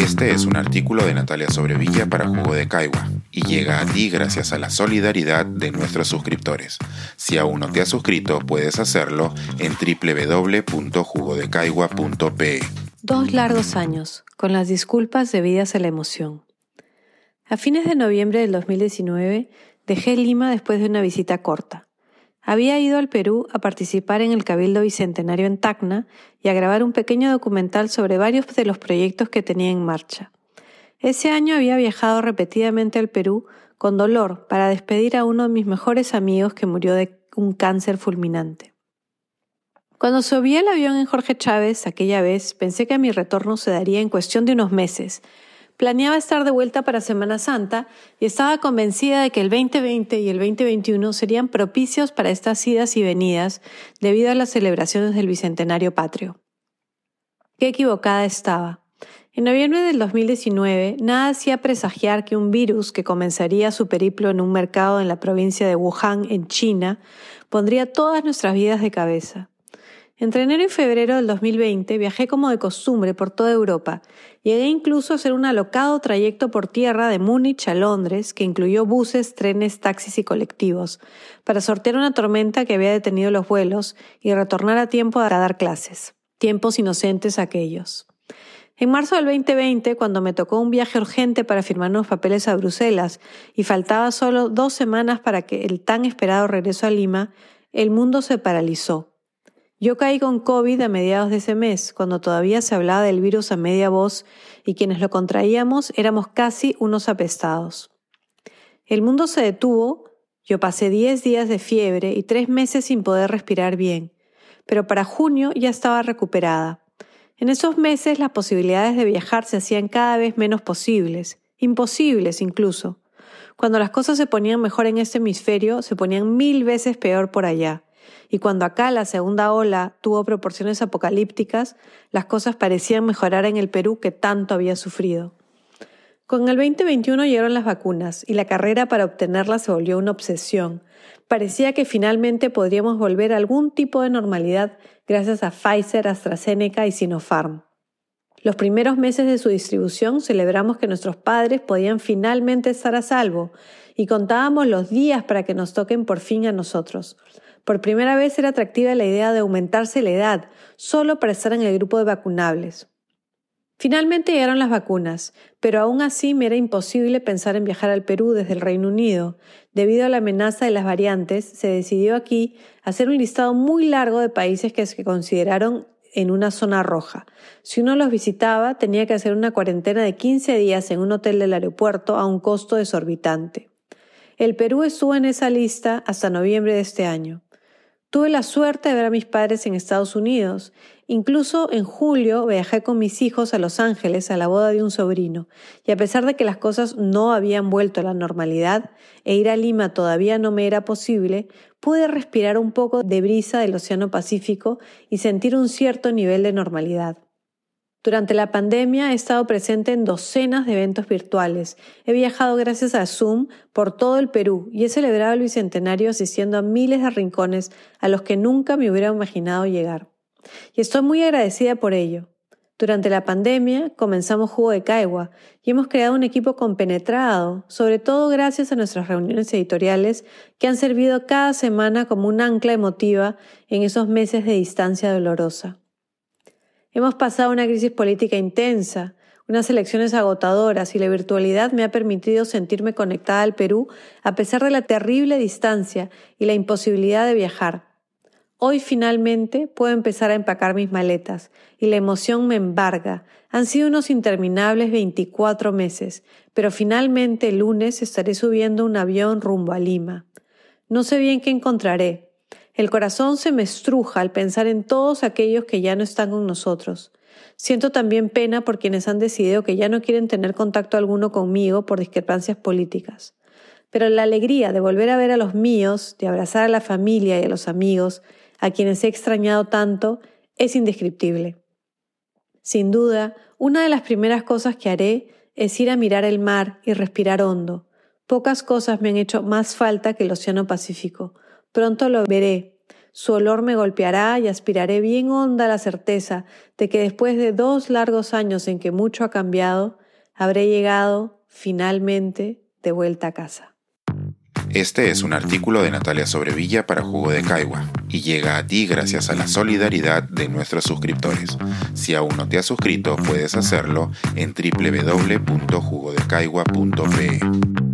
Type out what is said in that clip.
Este es un artículo de Natalia Sobrevilla para Jugo de Caigua y llega a ti gracias a la solidaridad de nuestros suscriptores. Si aún no te has suscrito, puedes hacerlo en www.jugodecaigua.pe. Dos largos años, con las disculpas debidas a la emoción. A fines de noviembre del 2019 dejé Lima después de una visita corta. Había ido al Perú a participar en el Cabildo Bicentenario en Tacna y a grabar un pequeño documental sobre varios de los proyectos que tenía en marcha. Ese año había viajado repetidamente al Perú con dolor para despedir a uno de mis mejores amigos que murió de un cáncer fulminante. Cuando subí el avión en Jorge Chávez aquella vez, pensé que mi retorno se daría en cuestión de unos meses, Planeaba estar de vuelta para Semana Santa y estaba convencida de que el 2020 y el 2021 serían propicios para estas idas y venidas debido a las celebraciones del Bicentenario Patrio. Qué equivocada estaba. En noviembre del 2019, nada hacía presagiar que un virus que comenzaría su periplo en un mercado en la provincia de Wuhan, en China, pondría todas nuestras vidas de cabeza. Entre enero y febrero del 2020 viajé como de costumbre por toda Europa. Llegué incluso a hacer un alocado trayecto por tierra de Múnich a Londres, que incluyó buses, trenes, taxis y colectivos, para sortear una tormenta que había detenido los vuelos y retornar a tiempo a dar clases. Tiempos inocentes aquellos. En marzo del 2020, cuando me tocó un viaje urgente para firmar unos papeles a Bruselas y faltaba solo dos semanas para que el tan esperado regreso a Lima, el mundo se paralizó. Yo caí con COVID a mediados de ese mes, cuando todavía se hablaba del virus a media voz y quienes lo contraíamos éramos casi unos apestados. El mundo se detuvo, yo pasé 10 días de fiebre y tres meses sin poder respirar bien, pero para junio ya estaba recuperada. En esos meses las posibilidades de viajar se hacían cada vez menos posibles, imposibles incluso. Cuando las cosas se ponían mejor en este hemisferio, se ponían mil veces peor por allá. Y cuando acá la segunda ola tuvo proporciones apocalípticas, las cosas parecían mejorar en el Perú que tanto había sufrido. Con el 2021 llegaron las vacunas y la carrera para obtenerlas se volvió una obsesión. Parecía que finalmente podríamos volver a algún tipo de normalidad gracias a Pfizer, AstraZeneca y Sinopharm. Los primeros meses de su distribución celebramos que nuestros padres podían finalmente estar a salvo y contábamos los días para que nos toquen por fin a nosotros. Por primera vez era atractiva la idea de aumentarse la edad, solo para estar en el grupo de vacunables. Finalmente llegaron las vacunas, pero aún así me era imposible pensar en viajar al Perú desde el Reino Unido. Debido a la amenaza de las variantes, se decidió aquí hacer un listado muy largo de países que se consideraron en una zona roja. Si uno los visitaba, tenía que hacer una cuarentena de 15 días en un hotel del aeropuerto a un costo desorbitante. El Perú estuvo en esa lista hasta noviembre de este año. Tuve la suerte de ver a mis padres en Estados Unidos. Incluso en julio viajé con mis hijos a Los Ángeles a la boda de un sobrino, y a pesar de que las cosas no habían vuelto a la normalidad e ir a Lima todavía no me era posible, pude respirar un poco de brisa del Océano Pacífico y sentir un cierto nivel de normalidad. Durante la pandemia he estado presente en docenas de eventos virtuales. He viajado gracias a Zoom por todo el Perú y he celebrado el Bicentenario asistiendo a miles de rincones a los que nunca me hubiera imaginado llegar. Y estoy muy agradecida por ello. Durante la pandemia comenzamos Jugo de Caigua y hemos creado un equipo compenetrado, sobre todo gracias a nuestras reuniones editoriales que han servido cada semana como un ancla emotiva en esos meses de distancia dolorosa. Hemos pasado una crisis política intensa, unas elecciones agotadoras y la virtualidad me ha permitido sentirme conectada al Perú a pesar de la terrible distancia y la imposibilidad de viajar. Hoy finalmente puedo empezar a empacar mis maletas y la emoción me embarga. Han sido unos interminables 24 meses, pero finalmente el lunes estaré subiendo un avión rumbo a Lima. No sé bien qué encontraré, el corazón se me estruja al pensar en todos aquellos que ya no están con nosotros. Siento también pena por quienes han decidido que ya no quieren tener contacto alguno conmigo por discrepancias políticas. Pero la alegría de volver a ver a los míos, de abrazar a la familia y a los amigos, a quienes he extrañado tanto, es indescriptible. Sin duda, una de las primeras cosas que haré es ir a mirar el mar y respirar hondo. Pocas cosas me han hecho más falta que el Océano Pacífico. Pronto lo veré. Su olor me golpeará y aspiraré bien honda la certeza de que después de dos largos años en que mucho ha cambiado, habré llegado, finalmente, de vuelta a casa. Este es un artículo de Natalia Sobrevilla para Jugo de Caigua y llega a ti gracias a la solidaridad de nuestros suscriptores. Si aún no te has suscrito, puedes hacerlo en www.jugodecaigua.pe.